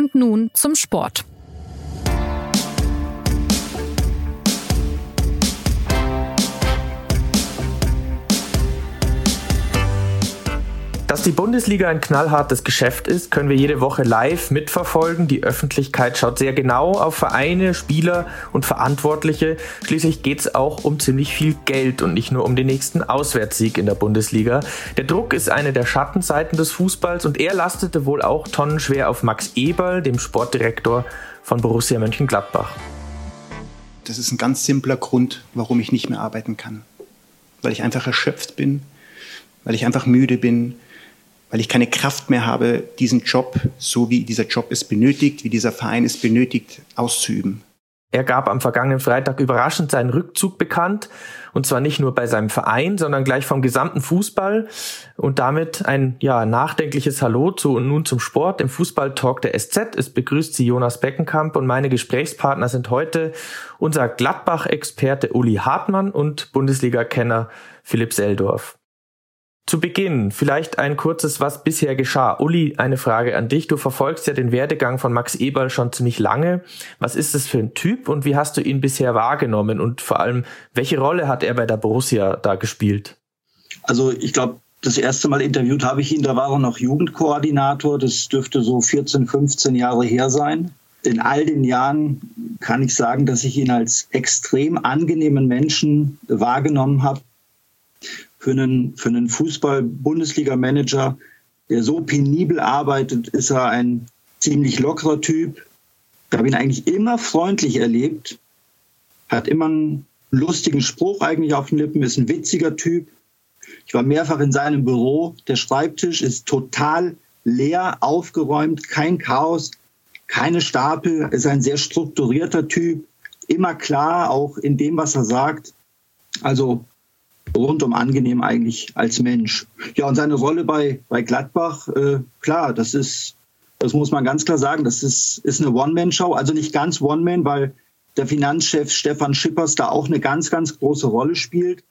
Und nun zum Sport. Dass die Bundesliga ein knallhartes Geschäft ist, können wir jede Woche live mitverfolgen. Die Öffentlichkeit schaut sehr genau auf Vereine, Spieler und Verantwortliche. Schließlich geht es auch um ziemlich viel Geld und nicht nur um den nächsten Auswärtssieg in der Bundesliga. Der Druck ist eine der Schattenseiten des Fußballs und er lastete wohl auch tonnenschwer auf Max Eberl, dem Sportdirektor von Borussia Mönchengladbach. Das ist ein ganz simpler Grund, warum ich nicht mehr arbeiten kann. Weil ich einfach erschöpft bin, weil ich einfach müde bin, weil ich keine Kraft mehr habe, diesen Job, so wie dieser Job es benötigt, wie dieser Verein es benötigt, auszuüben. Er gab am vergangenen Freitag überraschend seinen Rückzug bekannt, und zwar nicht nur bei seinem Verein, sondern gleich vom gesamten Fußball und damit ein ja nachdenkliches Hallo zu und nun zum Sport im Fußballtalk der SZ. Es begrüßt Sie Jonas Beckenkamp und meine Gesprächspartner sind heute unser Gladbach-Experte Uli Hartmann und Bundesliga-Kenner Philipp Seldorf. Zu Beginn vielleicht ein kurzes, was bisher geschah. Uli, eine Frage an dich. Du verfolgst ja den Werdegang von Max Eberl schon ziemlich lange. Was ist das für ein Typ und wie hast du ihn bisher wahrgenommen? Und vor allem, welche Rolle hat er bei der Borussia da gespielt? Also ich glaube, das erste Mal interviewt habe ich ihn, da war er noch Jugendkoordinator. Das dürfte so 14, 15 Jahre her sein. In all den Jahren kann ich sagen, dass ich ihn als extrem angenehmen Menschen wahrgenommen habe für einen, für einen Fußball-Bundesliga-Manager, der so penibel arbeitet, ist er ein ziemlich lockerer Typ. Ich habe ihn eigentlich immer freundlich erlebt, hat immer einen lustigen Spruch eigentlich auf den Lippen, ist ein witziger Typ. Ich war mehrfach in seinem Büro. Der Schreibtisch ist total leer, aufgeräumt, kein Chaos, keine Stapel. Ist ein sehr strukturierter Typ, immer klar, auch in dem, was er sagt. Also rundum angenehm eigentlich als Mensch. Ja, und seine Rolle bei, bei Gladbach, äh, klar, das ist, das muss man ganz klar sagen, das ist, ist eine One-Man-Show, also nicht ganz One-Man, weil der Finanzchef Stefan Schippers da auch eine ganz, ganz große Rolle spielt.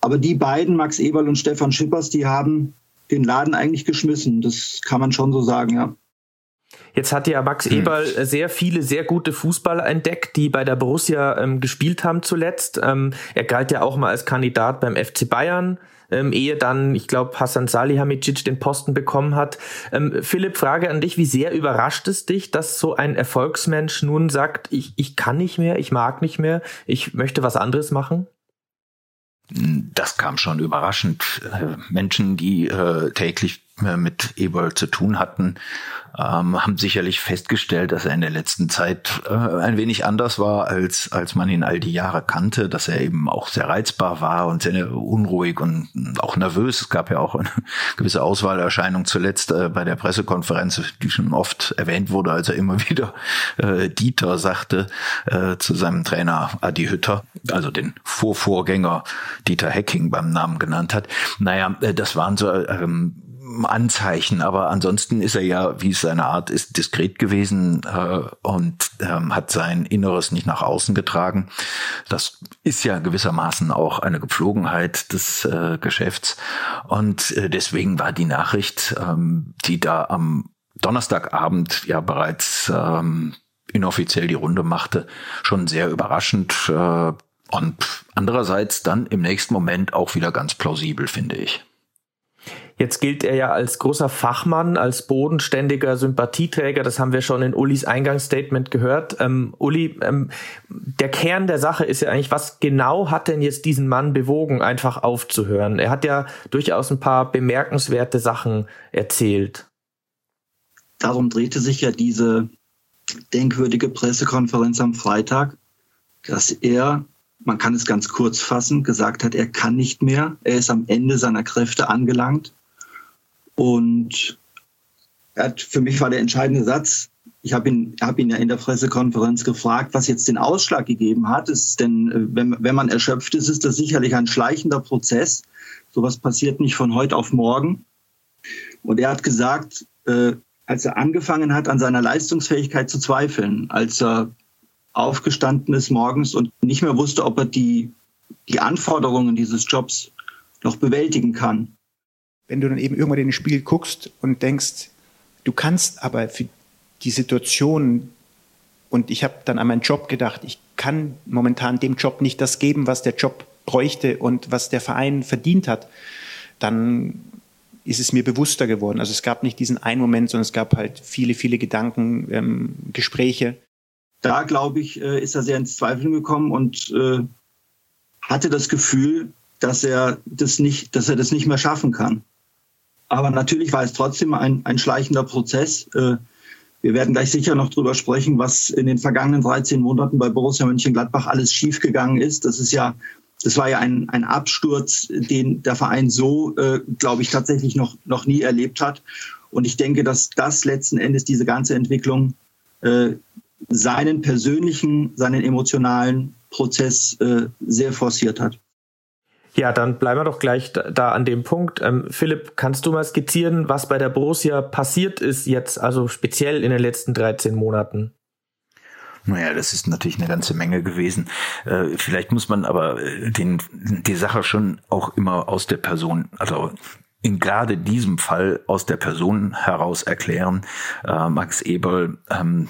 Aber die beiden, Max Eberl und Stefan Schippers, die haben den Laden eigentlich geschmissen. Das kann man schon so sagen, ja. Jetzt hat ja Max hm. Eberl sehr viele sehr gute Fußballer entdeckt, die bei der Borussia ähm, gespielt haben zuletzt. Ähm, er galt ja auch mal als Kandidat beim FC Bayern. Ähm, ehe dann, ich glaube, Hassan Salihamidzic den Posten bekommen hat. Ähm, Philipp, Frage an dich, wie sehr überrascht es dich, dass so ein Erfolgsmensch nun sagt, ich, ich kann nicht mehr, ich mag nicht mehr, ich möchte was anderes machen? Das kam schon überraschend. Äh, Menschen, die äh, täglich mit Eberl zu tun hatten, ähm, haben sicherlich festgestellt, dass er in der letzten Zeit äh, ein wenig anders war, als, als man ihn all die Jahre kannte, dass er eben auch sehr reizbar war und sehr unruhig und auch nervös. Es gab ja auch eine gewisse Auswahlerscheinung zuletzt äh, bei der Pressekonferenz, die schon oft erwähnt wurde, als er immer wieder äh, Dieter sagte äh, zu seinem Trainer Adi Hütter, also den Vorvorgänger Dieter Hecking beim Namen genannt hat. Naja, äh, das waren so ähm, Anzeichen, aber ansonsten ist er ja, wie es seine Art ist, diskret gewesen äh, und ähm, hat sein Inneres nicht nach außen getragen. Das ist ja gewissermaßen auch eine Gepflogenheit des äh, Geschäfts und äh, deswegen war die Nachricht, ähm, die da am Donnerstagabend ja bereits ähm, inoffiziell die Runde machte, schon sehr überraschend äh, und andererseits dann im nächsten Moment auch wieder ganz plausibel, finde ich. Jetzt gilt er ja als großer Fachmann, als bodenständiger Sympathieträger. Das haben wir schon in Ulis Eingangsstatement gehört. Ähm, Uli, ähm, der Kern der Sache ist ja eigentlich, was genau hat denn jetzt diesen Mann bewogen, einfach aufzuhören? Er hat ja durchaus ein paar bemerkenswerte Sachen erzählt. Darum drehte sich ja diese denkwürdige Pressekonferenz am Freitag, dass er man kann es ganz kurz fassen, gesagt hat, er kann nicht mehr, er ist am Ende seiner Kräfte angelangt und er hat, für mich war der entscheidende Satz, ich habe ihn, hab ihn ja in der Pressekonferenz gefragt, was jetzt den Ausschlag gegeben hat. Ist denn, äh, wenn, wenn man erschöpft ist, ist das sicherlich ein schleichender Prozess. Sowas passiert nicht von heute auf morgen. Und er hat gesagt, äh, als er angefangen hat, an seiner Leistungsfähigkeit zu zweifeln, als er aufgestanden ist morgens und nicht mehr wusste, ob er die, die Anforderungen dieses Jobs noch bewältigen kann, wenn du dann eben irgendwann in ein Spiel guckst und denkst, du kannst aber für die Situation und ich habe dann an meinen Job gedacht, ich kann momentan dem Job nicht das geben, was der Job bräuchte und was der Verein verdient hat, dann ist es mir bewusster geworden. Also es gab nicht diesen einen Moment, sondern es gab halt viele, viele Gedanken, ähm, Gespräche. Da, glaube ich, äh, ist er sehr ins Zweifeln gekommen und äh, hatte das Gefühl, dass er das nicht, dass er das nicht mehr schaffen kann. Aber natürlich war es trotzdem ein, ein schleichender Prozess. Äh, wir werden gleich sicher noch drüber sprechen, was in den vergangenen 13 Monaten bei Borussia Mönchengladbach alles schiefgegangen ist. Das ist ja das war ja ein, ein Absturz, den der Verein so, äh, glaube ich, tatsächlich noch, noch nie erlebt hat. Und ich denke, dass das letzten Endes diese ganze Entwicklung äh, seinen persönlichen, seinen emotionalen Prozess äh, sehr forciert hat. Ja, dann bleiben wir doch gleich da, an dem Punkt. Ähm, Philipp, kannst du mal skizzieren, was bei der Borussia passiert ist jetzt, also speziell in den letzten 13 Monaten? Naja, das ist natürlich eine ganze Menge gewesen. Äh, vielleicht muss man aber äh, den, die Sache schon auch immer aus der Person, also in gerade diesem Fall aus der Person heraus erklären. Äh, Max Eberl ähm,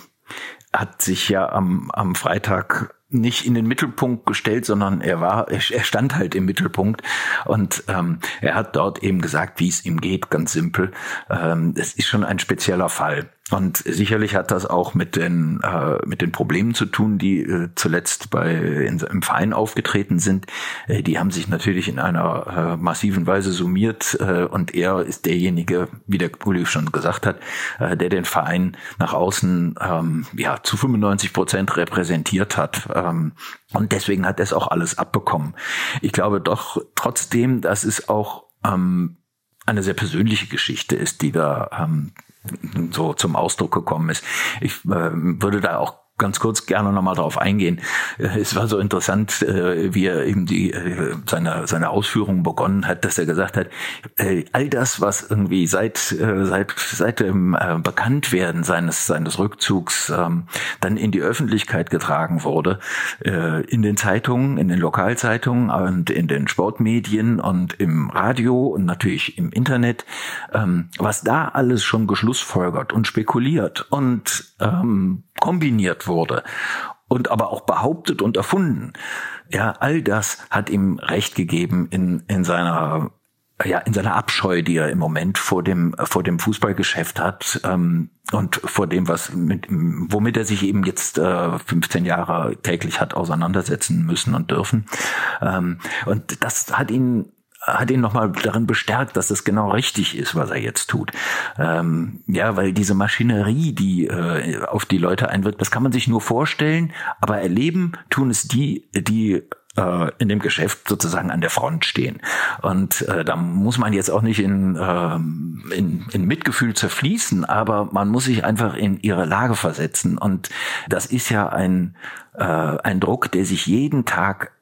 hat sich ja am, am Freitag nicht in den Mittelpunkt gestellt, sondern er war, er stand halt im Mittelpunkt und ähm, er hat dort eben gesagt, wie es ihm geht, ganz simpel. Ähm, es ist schon ein spezieller Fall. Und sicherlich hat das auch mit den, äh, mit den Problemen zu tun, die äh, zuletzt bei, in, im Verein aufgetreten sind. Äh, die haben sich natürlich in einer äh, massiven Weise summiert äh, und er ist derjenige, wie der Uli schon gesagt hat, äh, der den Verein nach außen ähm, ja, zu 95 Prozent repräsentiert hat. Ähm, und deswegen hat er es auch alles abbekommen. Ich glaube doch trotzdem, dass es auch ähm, eine sehr persönliche Geschichte ist, die da ähm, so zum Ausdruck gekommen ist. Ich äh, würde da auch ganz kurz gerne nochmal darauf eingehen. Äh, es war so interessant, äh, wie er eben die, äh, seine, seine Ausführungen begonnen hat, dass er gesagt hat, all das, was irgendwie seit, seit, seit dem Bekanntwerden seines, seines Rückzugs ähm, dann in die Öffentlichkeit getragen wurde, in den Zeitungen, in den Lokalzeitungen und in den Sportmedien und im Radio und natürlich im Internet, ähm, was da alles schon geschlussfolgert und spekuliert und ähm, kombiniert wurde und aber auch behauptet und erfunden. Ja, all das hat ihm Recht gegeben in, in seiner ja, in seiner Abscheu, die er im Moment vor dem vor dem Fußballgeschäft hat ähm, und vor dem, was mit, womit er sich eben jetzt äh, 15 Jahre täglich hat auseinandersetzen müssen und dürfen. Ähm, und das hat ihn hat ihn nochmal darin bestärkt, dass das genau richtig ist, was er jetzt tut. Ähm, ja, weil diese Maschinerie, die äh, auf die Leute einwirkt, das kann man sich nur vorstellen, aber erleben tun es die, die äh, in dem Geschäft sozusagen an der Front stehen. Und äh, da muss man jetzt auch nicht in, äh, in, in Mitgefühl zerfließen, aber man muss sich einfach in ihre Lage versetzen. Und das ist ja ein, äh, ein Druck, der sich jeden Tag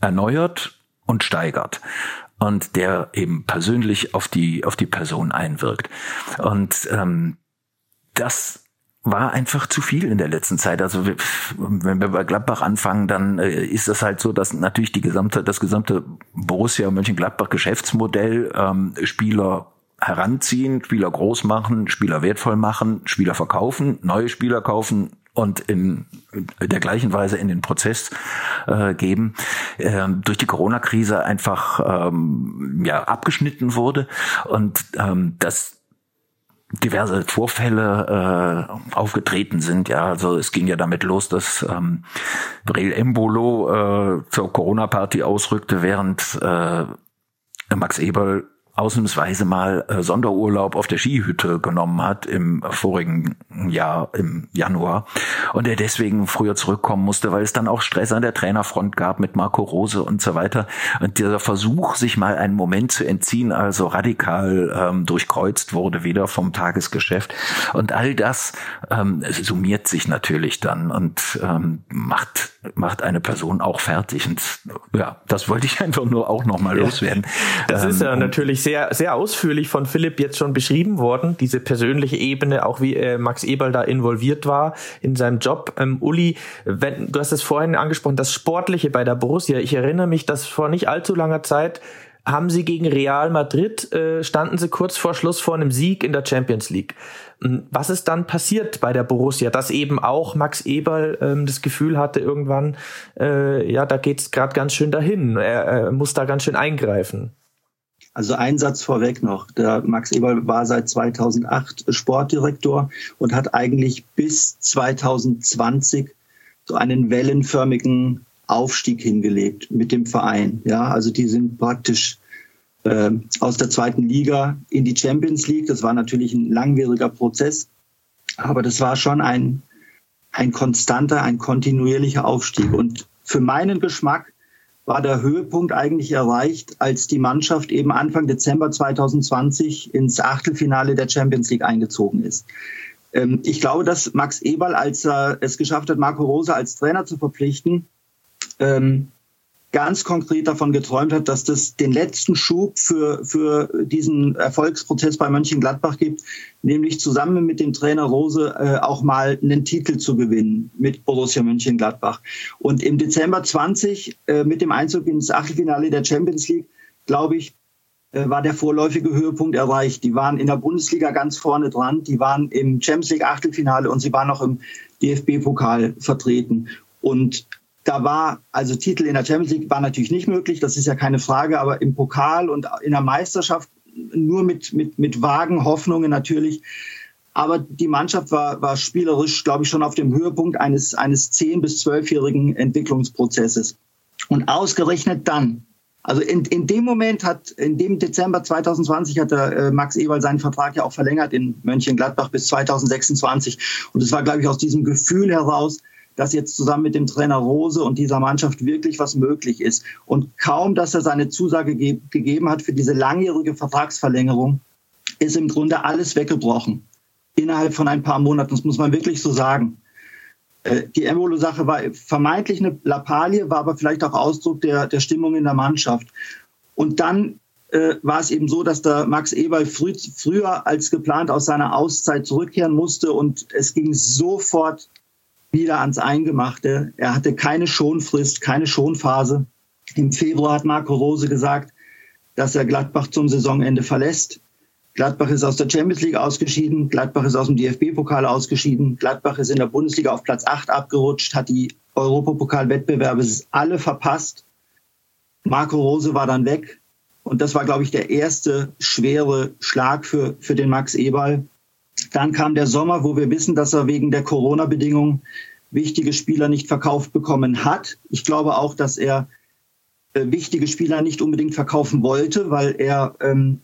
erneuert und steigert und der eben persönlich auf die auf die Person einwirkt. Und ähm, das war einfach zu viel in der letzten Zeit. Also wenn wir bei Gladbach anfangen, dann äh, ist das halt so, dass natürlich die gesamte, das gesamte Borussia Mönchengladbach Geschäftsmodell ähm, Spieler heranziehen, Spieler groß machen, Spieler wertvoll machen, Spieler verkaufen, neue Spieler kaufen, und in der gleichen Weise in den Prozess äh, geben, ähm, durch die Corona-Krise einfach ähm, ja, abgeschnitten wurde und ähm, dass diverse Vorfälle äh, aufgetreten sind. Ja, also es ging ja damit los, dass ähm, Brel Embolo äh, zur Corona-Party ausrückte, während äh, Max Eberl ausnahmsweise mal äh, Sonderurlaub auf der Skihütte genommen hat im vorigen Jahr, im Januar. Und er deswegen früher zurückkommen musste, weil es dann auch Stress an der Trainerfront gab mit Marco Rose und so weiter. Und dieser Versuch, sich mal einen Moment zu entziehen, also radikal ähm, durchkreuzt wurde wieder vom Tagesgeschäft. Und all das ähm, summiert sich natürlich dann und ähm, macht, macht eine Person auch fertig. Und ja, das wollte ich einfach nur auch nochmal ja. loswerden. Das ist ja ähm, natürlich sehr, sehr ausführlich von Philipp jetzt schon beschrieben worden, diese persönliche Ebene, auch wie äh, Max Eberl da involviert war in seinem Job. Ähm, Uli, wenn, du hast es vorhin angesprochen, das Sportliche bei der Borussia. Ich erinnere mich, dass vor nicht allzu langer Zeit haben sie gegen Real Madrid, äh, standen sie kurz vor Schluss vor einem Sieg in der Champions League. Hm, was ist dann passiert bei der Borussia, dass eben auch Max Eberl ähm, das Gefühl hatte irgendwann, äh, ja, da geht's gerade ganz schön dahin, er, er muss da ganz schön eingreifen. Also ein Satz vorweg noch. Der Max Eberl war seit 2008 Sportdirektor und hat eigentlich bis 2020 so einen wellenförmigen Aufstieg hingelegt mit dem Verein. Ja, also die sind praktisch äh, aus der zweiten Liga in die Champions League. Das war natürlich ein langwieriger Prozess, aber das war schon ein, ein konstanter, ein kontinuierlicher Aufstieg. Und für meinen Geschmack war der Höhepunkt eigentlich erreicht, als die Mannschaft eben Anfang Dezember 2020 ins Achtelfinale der Champions League eingezogen ist. Ähm, ich glaube, dass Max Eberl, als er es geschafft hat, Marco Rose als Trainer zu verpflichten, ähm, ganz konkret davon geträumt hat, dass das den letzten Schub für, für diesen Erfolgsprozess bei Mönchengladbach gibt, nämlich zusammen mit dem Trainer Rose äh, auch mal einen Titel zu gewinnen mit Borussia Mönchengladbach. Und im Dezember 20 äh, mit dem Einzug ins Achtelfinale der Champions League, glaube ich, äh, war der vorläufige Höhepunkt erreicht. Die waren in der Bundesliga ganz vorne dran, die waren im Champions League Achtelfinale und sie waren noch im DFB-Pokal vertreten. Und da war, also Titel in der Champions League war natürlich nicht möglich, das ist ja keine Frage, aber im Pokal und in der Meisterschaft nur mit, mit, mit vagen Hoffnungen natürlich. Aber die Mannschaft war, war spielerisch, glaube ich, schon auf dem Höhepunkt eines, eines 10- bis 12-jährigen Entwicklungsprozesses. Und ausgerechnet dann, also in, in dem Moment hat, in dem Dezember 2020 hat der äh, Max Eberl seinen Vertrag ja auch verlängert in Mönchengladbach bis 2026. Und es war, glaube ich, aus diesem Gefühl heraus, dass jetzt zusammen mit dem Trainer Rose und dieser Mannschaft wirklich was möglich ist. Und kaum, dass er seine Zusage ge gegeben hat für diese langjährige Vertragsverlängerung, ist im Grunde alles weggebrochen. Innerhalb von ein paar Monaten, das muss man wirklich so sagen. Äh, die Embolo-Sache war vermeintlich eine Lappalie, war aber vielleicht auch Ausdruck der, der Stimmung in der Mannschaft. Und dann äh, war es eben so, dass der Max Eberl früh, früher als geplant aus seiner Auszeit zurückkehren musste und es ging sofort wieder ans Eingemachte. Er hatte keine Schonfrist, keine Schonphase. Im Februar hat Marco Rose gesagt, dass er Gladbach zum Saisonende verlässt. Gladbach ist aus der Champions League ausgeschieden, Gladbach ist aus dem DFB-Pokal ausgeschieden, Gladbach ist in der Bundesliga auf Platz 8 abgerutscht, hat die Europapokal-Wettbewerbe alle verpasst. Marco Rose war dann weg und das war, glaube ich, der erste schwere Schlag für, für den Max Eberl. Dann kam der Sommer, wo wir wissen, dass er wegen der Corona-Bedingungen wichtige Spieler nicht verkauft bekommen hat. Ich glaube auch, dass er äh, wichtige Spieler nicht unbedingt verkaufen wollte, weil er ähm,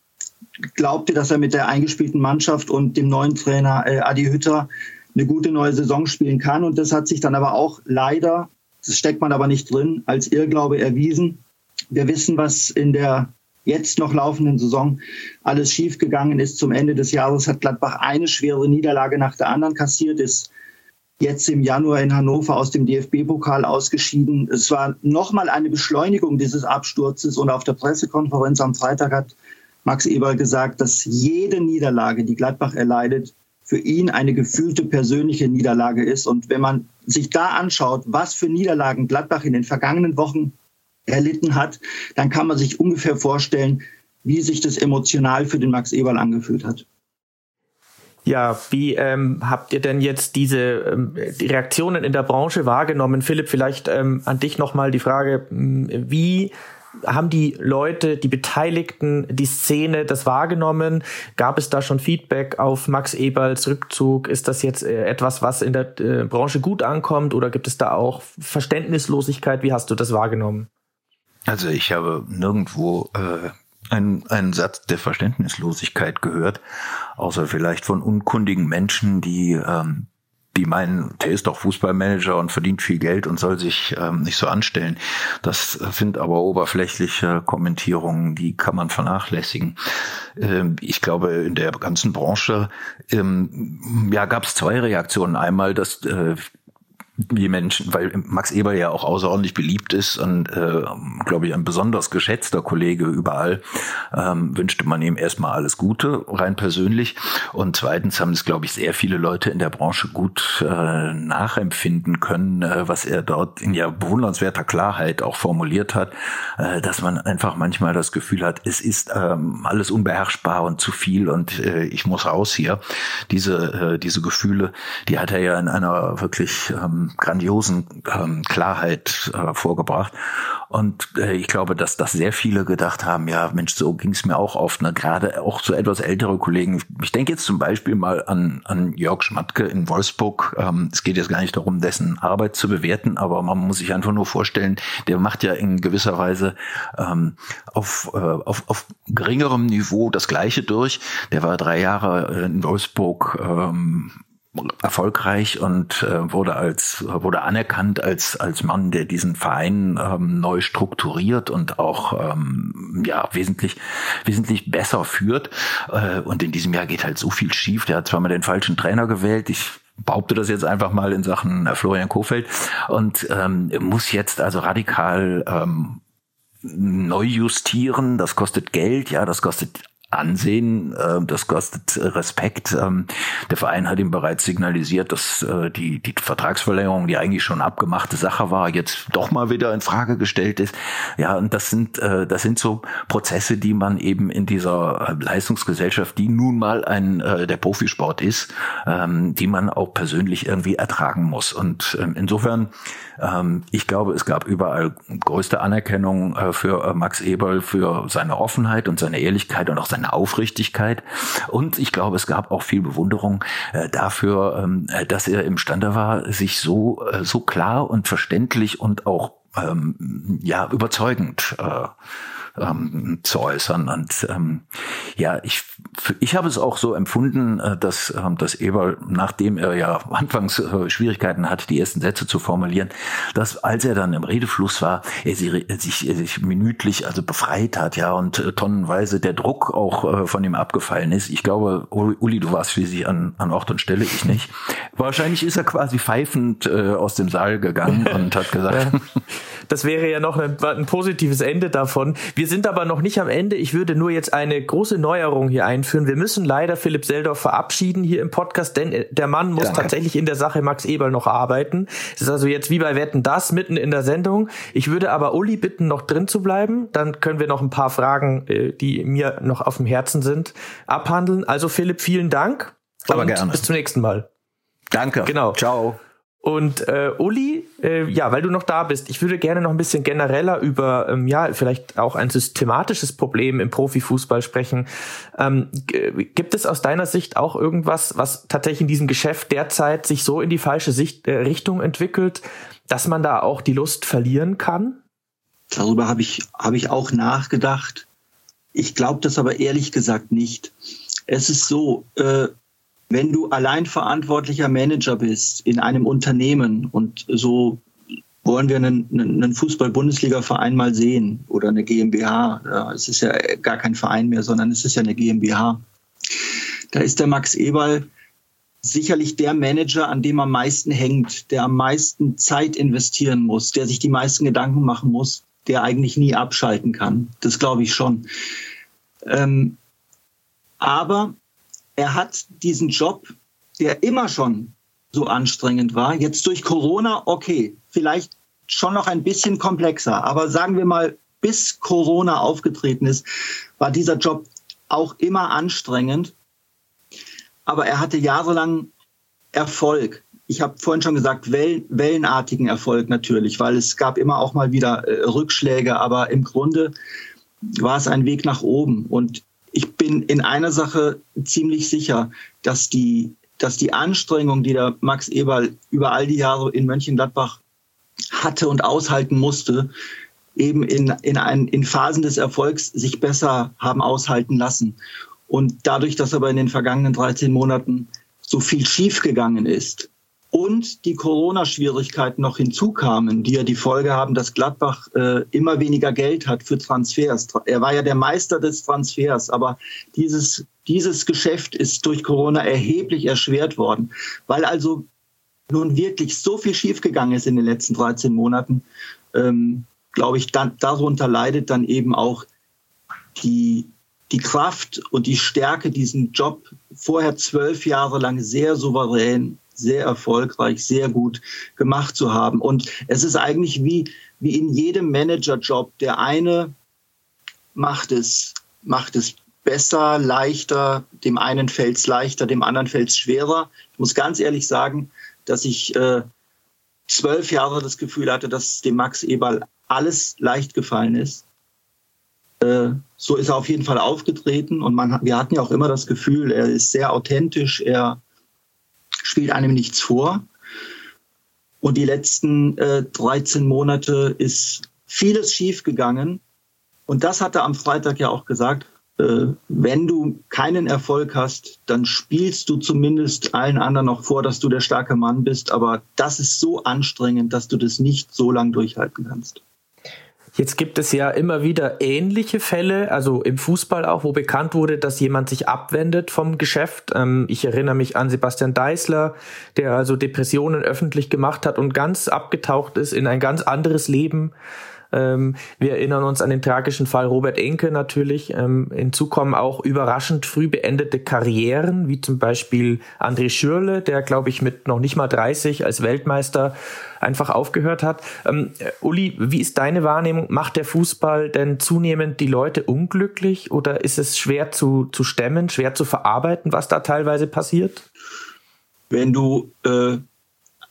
glaubte, dass er mit der eingespielten Mannschaft und dem neuen Trainer äh, Adi Hütter eine gute neue Saison spielen kann. Und das hat sich dann aber auch leider, das steckt man aber nicht drin, als Irrglaube erwiesen. Wir wissen, was in der jetzt noch laufenden Saison alles schiefgegangen ist. Zum Ende des Jahres hat Gladbach eine schwere Niederlage nach der anderen kassiert, ist jetzt im Januar in Hannover aus dem DFB-Pokal ausgeschieden. Es war nochmal eine Beschleunigung dieses Absturzes und auf der Pressekonferenz am Freitag hat Max Eberl gesagt, dass jede Niederlage, die Gladbach erleidet, für ihn eine gefühlte persönliche Niederlage ist. Und wenn man sich da anschaut, was für Niederlagen Gladbach in den vergangenen Wochen erlitten hat, dann kann man sich ungefähr vorstellen, wie sich das emotional für den Max Eberl angefühlt hat. Ja, wie ähm, habt ihr denn jetzt diese ähm, die Reaktionen in der Branche wahrgenommen? Philipp, vielleicht ähm, an dich nochmal die Frage, hm, wie haben die Leute, die Beteiligten, die Szene das wahrgenommen? Gab es da schon Feedback auf Max Eberls Rückzug? Ist das jetzt äh, etwas, was in der äh, Branche gut ankommt oder gibt es da auch Verständnislosigkeit? Wie hast du das wahrgenommen? Also ich habe nirgendwo äh, einen, einen Satz der Verständnislosigkeit gehört, außer vielleicht von unkundigen Menschen, die ähm, die meinen, der ist doch Fußballmanager und verdient viel Geld und soll sich ähm, nicht so anstellen. Das sind aber oberflächliche Kommentierungen, die kann man vernachlässigen. Ähm, ich glaube, in der ganzen Branche ähm, ja, gab es zwei Reaktionen. Einmal, dass äh, die Menschen, weil Max Eber ja auch außerordentlich beliebt ist und, äh, glaube ich, ein besonders geschätzter Kollege überall, ähm, wünschte man ihm erstmal alles Gute, rein persönlich. Und zweitens haben es, glaube ich, sehr viele Leute in der Branche gut äh, nachempfinden können, äh, was er dort in ja bewundernswerter Klarheit auch formuliert hat, äh, dass man einfach manchmal das Gefühl hat, es ist ähm, alles unbeherrschbar und zu viel und äh, ich muss raus hier. Diese, äh, diese Gefühle, die hat er ja in einer wirklich ähm, grandiosen ähm, Klarheit äh, vorgebracht. Und äh, ich glaube, dass das sehr viele gedacht haben, ja, Mensch, so ging es mir auch oft. Ne? Gerade auch so etwas ältere Kollegen. Ich denke jetzt zum Beispiel mal an, an Jörg Schmatke in Wolfsburg. Ähm, es geht jetzt gar nicht darum, dessen Arbeit zu bewerten, aber man muss sich einfach nur vorstellen, der macht ja in gewisser Weise ähm, auf, äh, auf, auf geringerem Niveau das Gleiche durch. Der war drei Jahre in Wolfsburg ähm, erfolgreich und äh, wurde als wurde anerkannt als als Mann, der diesen Verein ähm, neu strukturiert und auch ähm, ja wesentlich wesentlich besser führt. Äh, und in diesem Jahr geht halt so viel schief. Der hat zwar mal den falschen Trainer gewählt. Ich behaupte das jetzt einfach mal in Sachen äh, Florian Kofeld und ähm, muss jetzt also radikal ähm, neu justieren. Das kostet Geld, ja, das kostet Ansehen. Äh, das kostet Respekt. Ähm, der Verein hat ihm bereits signalisiert, dass äh, die, die Vertragsverlängerung, die eigentlich schon abgemachte Sache war, jetzt doch mal wieder in Frage gestellt ist. Ja, und das sind, äh, das sind so Prozesse, die man eben in dieser Leistungsgesellschaft, die nun mal ein der Profisport ist, ähm, die man auch persönlich irgendwie ertragen muss. Und ähm, insofern, ich glaube, es gab überall größte Anerkennung für Max Eberl, für seine Offenheit und seine Ehrlichkeit und auch seine Aufrichtigkeit. Und ich glaube, es gab auch viel Bewunderung äh, dafür, ähm, äh, dass er imstande war, sich so, äh, so klar und verständlich und auch ähm, ja überzeugend äh, ähm, zu äußern. Und ähm, ja, ich, ich habe es auch so empfunden, äh, dass, äh, dass Eber, nachdem er ja anfangs äh, Schwierigkeiten hatte, die ersten Sätze zu formulieren, dass als er dann im Redefluss war, er sich, er sich, er sich minütlich also befreit hat, ja, und äh, tonnenweise der Druck auch äh, von ihm abgefallen ist. Ich glaube, Uli, du warst schließlich an, an Ort und Stelle, ich nicht. Wahrscheinlich ist er quasi pfeifend äh, aus dem Saal gegangen und hat gesagt. Das wäre ja noch ein, ein positives Ende davon. Wir wir sind aber noch nicht am Ende. Ich würde nur jetzt eine große Neuerung hier einführen. Wir müssen leider Philipp Seldorf verabschieden hier im Podcast, denn der Mann muss Danke. tatsächlich in der Sache Max Eberl noch arbeiten. Es ist also jetzt wie bei Wetten das mitten in der Sendung. Ich würde aber Uli bitten, noch drin zu bleiben. Dann können wir noch ein paar Fragen, äh, die mir noch auf dem Herzen sind, abhandeln. Also Philipp, vielen Dank. Aber gerne. Bis zum nächsten Mal. Danke. Genau. Ciao. Und äh, Uli, äh, ja, weil du noch da bist, ich würde gerne noch ein bisschen genereller über, ähm, ja, vielleicht auch ein systematisches Problem im Profifußball sprechen. Ähm, gibt es aus deiner Sicht auch irgendwas, was tatsächlich in diesem Geschäft derzeit sich so in die falsche Sicht, äh, Richtung entwickelt, dass man da auch die Lust verlieren kann? Darüber habe ich, hab ich auch nachgedacht. Ich glaube das aber ehrlich gesagt nicht. Es ist so, äh, wenn du allein verantwortlicher Manager bist in einem Unternehmen und so wollen wir einen, einen Fußball-Bundesliga-Verein mal sehen oder eine GmbH. Es ist ja gar kein Verein mehr, sondern es ist ja eine GmbH. Da ist der Max Eberl sicherlich der Manager, an dem am meisten hängt, der am meisten Zeit investieren muss, der sich die meisten Gedanken machen muss, der eigentlich nie abschalten kann. Das glaube ich schon. Ähm, aber er hat diesen Job, der immer schon so anstrengend war, jetzt durch Corona, okay, vielleicht schon noch ein bisschen komplexer, aber sagen wir mal, bis Corona aufgetreten ist, war dieser Job auch immer anstrengend. Aber er hatte jahrelang Erfolg. Ich habe vorhin schon gesagt, wellen, wellenartigen Erfolg natürlich, weil es gab immer auch mal wieder äh, Rückschläge, aber im Grunde war es ein Weg nach oben. Und ich bin in einer Sache ziemlich sicher, dass die, dass die Anstrengung, die der Max Eberl über all die Jahre in Mönchengladbach hatte und aushalten musste, eben in, in, ein, in Phasen des Erfolgs sich besser haben aushalten lassen. Und dadurch, dass aber in den vergangenen 13 Monaten so viel schiefgegangen ist, und die Corona-Schwierigkeiten noch hinzukamen, die ja die Folge haben, dass Gladbach äh, immer weniger Geld hat für Transfers. Er war ja der Meister des Transfers, aber dieses, dieses Geschäft ist durch Corona erheblich erschwert worden, weil also nun wirklich so viel schiefgegangen ist in den letzten 13 Monaten, ähm, glaube ich, dann, darunter leidet dann eben auch die, die Kraft und die Stärke, diesen Job vorher zwölf Jahre lang sehr souverän, sehr erfolgreich, sehr gut gemacht zu haben. Und es ist eigentlich wie, wie in jedem Managerjob. Der eine macht es, macht es besser, leichter, dem einen fällt es leichter, dem anderen fällt es schwerer. Ich muss ganz ehrlich sagen, dass ich äh, zwölf Jahre das Gefühl hatte, dass dem Max Eberl alles leicht gefallen ist. Äh, so ist er auf jeden Fall aufgetreten und man, wir hatten ja auch immer das Gefühl, er ist sehr authentisch, er spielt einem nichts vor. Und die letzten äh, 13 Monate ist vieles schiefgegangen. Und das hat er am Freitag ja auch gesagt. Äh, wenn du keinen Erfolg hast, dann spielst du zumindest allen anderen noch vor, dass du der starke Mann bist. Aber das ist so anstrengend, dass du das nicht so lange durchhalten kannst. Jetzt gibt es ja immer wieder ähnliche Fälle, also im Fußball auch, wo bekannt wurde, dass jemand sich abwendet vom Geschäft. Ähm, ich erinnere mich an Sebastian Deißler, der also Depressionen öffentlich gemacht hat und ganz abgetaucht ist in ein ganz anderes Leben. Ähm, wir erinnern uns an den tragischen Fall Robert Enke natürlich. Ähm, hinzu kommen auch überraschend früh beendete Karrieren, wie zum Beispiel André Schürle, der, glaube ich, mit noch nicht mal 30 als Weltmeister einfach aufgehört hat. Ähm, Uli, wie ist deine Wahrnehmung? Macht der Fußball denn zunehmend die Leute unglücklich oder ist es schwer zu, zu stemmen, schwer zu verarbeiten, was da teilweise passiert? Wenn du äh,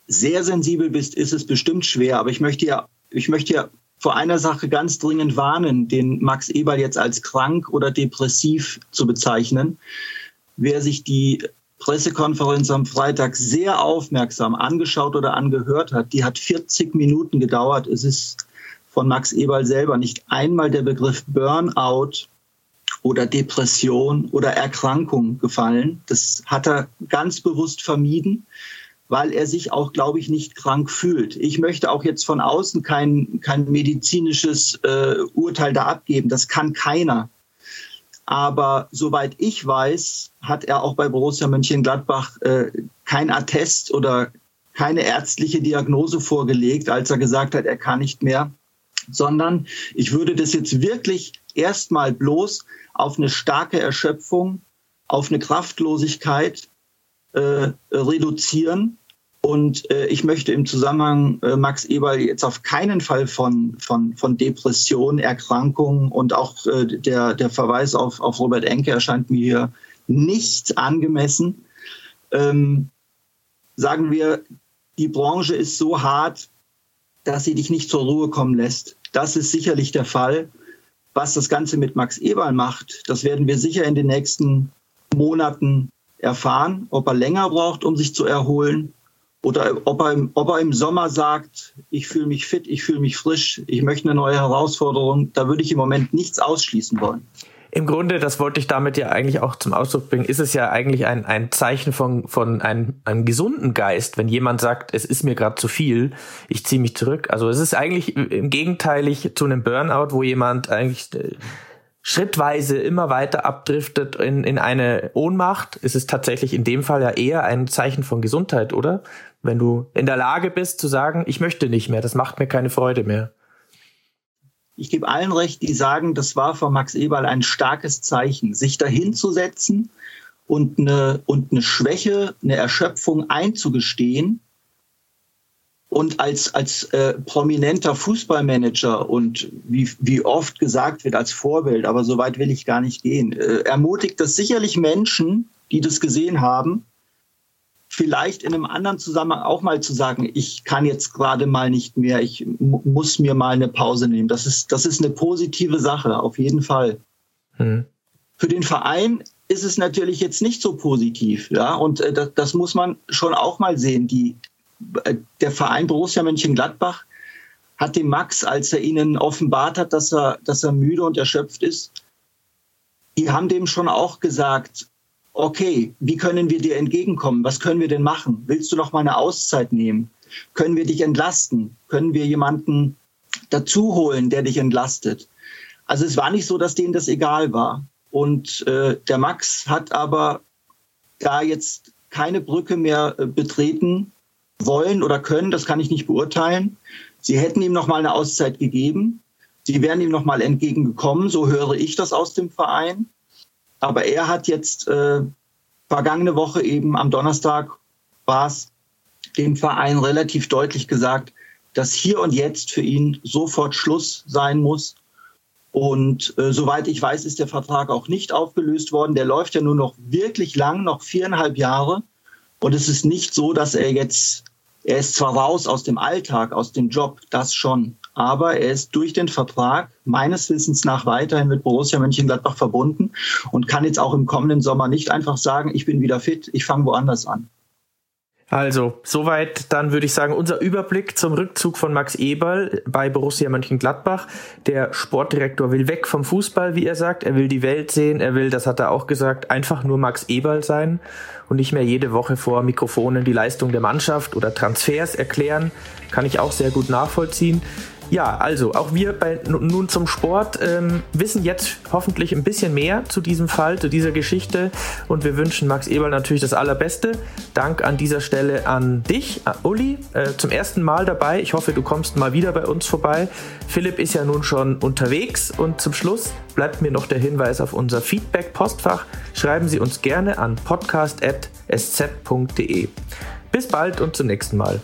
sehr sensibel bist, ist es bestimmt schwer, aber ich möchte ja, ich möchte ja vor einer Sache ganz dringend warnen, den Max Eberl jetzt als krank oder depressiv zu bezeichnen. Wer sich die Pressekonferenz am Freitag sehr aufmerksam angeschaut oder angehört hat, die hat 40 Minuten gedauert. Es ist von Max Eberl selber nicht einmal der Begriff Burnout oder Depression oder Erkrankung gefallen. Das hat er ganz bewusst vermieden weil er sich auch, glaube ich, nicht krank fühlt. Ich möchte auch jetzt von außen kein, kein medizinisches äh, Urteil da abgeben. Das kann keiner. Aber soweit ich weiß, hat er auch bei Borussia Mönchengladbach äh, kein Attest oder keine ärztliche Diagnose vorgelegt, als er gesagt hat, er kann nicht mehr, sondern ich würde das jetzt wirklich erstmal bloß auf eine starke Erschöpfung, auf eine Kraftlosigkeit äh, reduzieren und äh, ich möchte im Zusammenhang äh, Max Eberl jetzt auf keinen Fall von, von, von Depression, Erkrankung und auch äh, der, der Verweis auf, auf Robert Enke erscheint mir hier nicht angemessen. Ähm, sagen wir, die Branche ist so hart, dass sie dich nicht zur Ruhe kommen lässt. Das ist sicherlich der Fall. Was das Ganze mit Max Eberl macht, das werden wir sicher in den nächsten Monaten erfahren, ob er länger braucht, um sich zu erholen oder ob er, im, ob er im Sommer sagt, ich fühle mich fit, ich fühle mich frisch, ich möchte eine neue Herausforderung, da würde ich im Moment nichts ausschließen wollen. Im Grunde, das wollte ich damit ja eigentlich auch zum Ausdruck bringen, ist es ja eigentlich ein, ein Zeichen von, von einem, einem gesunden Geist, wenn jemand sagt, es ist mir gerade zu viel, ich ziehe mich zurück. Also es ist eigentlich im Gegenteilig zu einem Burnout, wo jemand eigentlich äh, schrittweise immer weiter abdriftet in, in eine Ohnmacht, ist es tatsächlich in dem Fall ja eher ein Zeichen von Gesundheit, oder? Wenn du in der Lage bist zu sagen, ich möchte nicht mehr, das macht mir keine Freude mehr. Ich gebe allen recht, die sagen, das war für Max Eberl ein starkes Zeichen, sich dahinzusetzen und eine, und eine Schwäche, eine Erschöpfung einzugestehen und als, als äh, prominenter Fußballmanager und wie, wie oft gesagt wird, als Vorbild, aber so weit will ich gar nicht gehen, äh, ermutigt das sicherlich Menschen, die das gesehen haben, vielleicht in einem anderen Zusammenhang auch mal zu sagen, ich kann jetzt gerade mal nicht mehr, ich muss mir mal eine Pause nehmen. Das ist, das ist eine positive Sache, auf jeden Fall. Hm. Für den Verein ist es natürlich jetzt nicht so positiv, ja, und äh, das, das, muss man schon auch mal sehen. Die, äh, der Verein Borussia Mönchengladbach hat dem Max, als er ihnen offenbart hat, dass er, dass er müde und erschöpft ist, die haben dem schon auch gesagt, okay, wie können wir dir entgegenkommen? Was können wir denn machen? Willst du noch mal eine Auszeit nehmen? Können wir dich entlasten? Können wir jemanden dazu holen, der dich entlastet? Also es war nicht so, dass denen das egal war. Und äh, der Max hat aber da jetzt keine Brücke mehr äh, betreten, wollen oder können, das kann ich nicht beurteilen. Sie hätten ihm noch mal eine Auszeit gegeben. Sie wären ihm noch mal entgegengekommen, so höre ich das aus dem Verein. Aber er hat jetzt äh, vergangene Woche eben am Donnerstag war es dem Verein relativ deutlich gesagt, dass hier und jetzt für ihn sofort Schluss sein muss. Und äh, soweit ich weiß, ist der Vertrag auch nicht aufgelöst worden. Der läuft ja nur noch wirklich lang, noch viereinhalb Jahre. Und es ist nicht so, dass er jetzt, er ist zwar raus aus dem Alltag, aus dem Job, das schon, aber er ist durch den Vertrag meines Wissens nach weiterhin mit Borussia Mönchengladbach verbunden und kann jetzt auch im kommenden Sommer nicht einfach sagen, ich bin wieder fit, ich fange woanders an. Also, soweit dann würde ich sagen, unser Überblick zum Rückzug von Max Eberl bei Borussia Mönchengladbach. Der Sportdirektor will weg vom Fußball, wie er sagt. Er will die Welt sehen. Er will, das hat er auch gesagt, einfach nur Max Eberl sein und nicht mehr jede Woche vor Mikrofonen die Leistung der Mannschaft oder Transfers erklären. Kann ich auch sehr gut nachvollziehen. Ja, also auch wir bei nun zum Sport ähm, wissen jetzt hoffentlich ein bisschen mehr zu diesem Fall, zu dieser Geschichte und wir wünschen Max Eberl natürlich das Allerbeste. Dank an dieser Stelle an dich, äh, Uli, äh, zum ersten Mal dabei. Ich hoffe, du kommst mal wieder bei uns vorbei. Philipp ist ja nun schon unterwegs und zum Schluss bleibt mir noch der Hinweis auf unser Feedback-Postfach. Schreiben Sie uns gerne an podcast.sz.de. Bis bald und zum nächsten Mal.